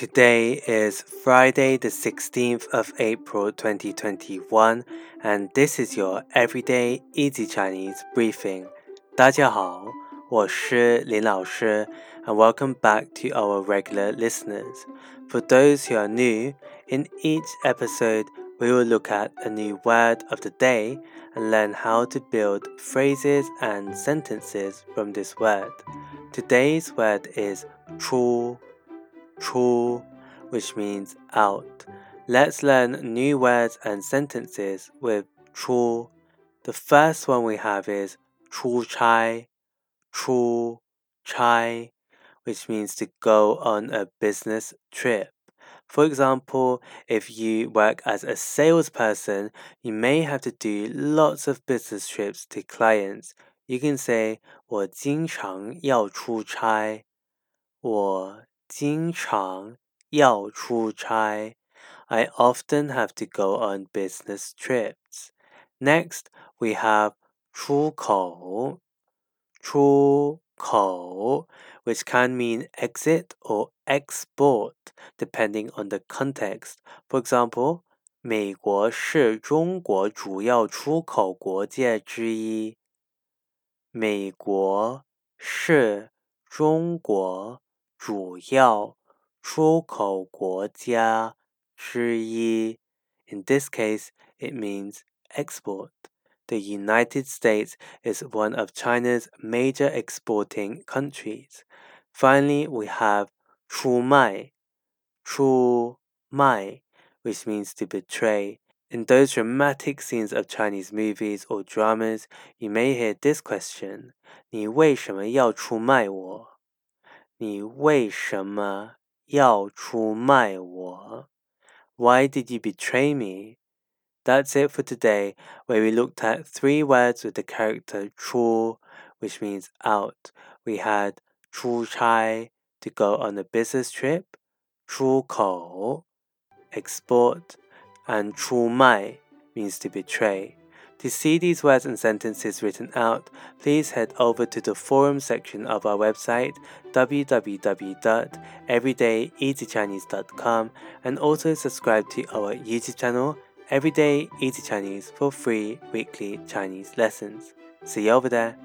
Today is Friday, the 16th of April 2021, and this is your Everyday Easy Chinese briefing. 大家好，我是林老师, and welcome back to our regular listeners. For those who are new, in each episode, we will look at a new word of the day and learn how to build phrases and sentences from this word. Today's word is 出, 出, which means out. Let's learn new words and sentences with 出. The first one we have is 出差,出差, which means to go on a business trip. For example, if you work as a salesperson, you may have to do lots of business trips to clients. You can say 我经常要出差。我 经常要出差。I often have to go on business trips. Next, we have 出口。出口 which can mean exit or export depending on the context. For example, 美国是中国主要出口国界之一。美国是中国 主要出口国家之一。In this case, it means export the United States is one of China's major exporting countries. Finally, we have 出卖,出卖, which means to betray. In those dramatic scenes of Chinese movies or dramas, you may hear this question: 你为什么要出卖我? 你为什么要出卖我? Why did you betray me? That's it for today, where we looked at three words with the character 出, which means out. We had 出差 to go on a business trip, 出口 export, and 出卖 means to betray. To see these words and sentences written out, please head over to the forum section of our website www.everydayeasychinese.com and also subscribe to our YouTube channel Everyday Easy Chinese for free weekly Chinese lessons. See you over there.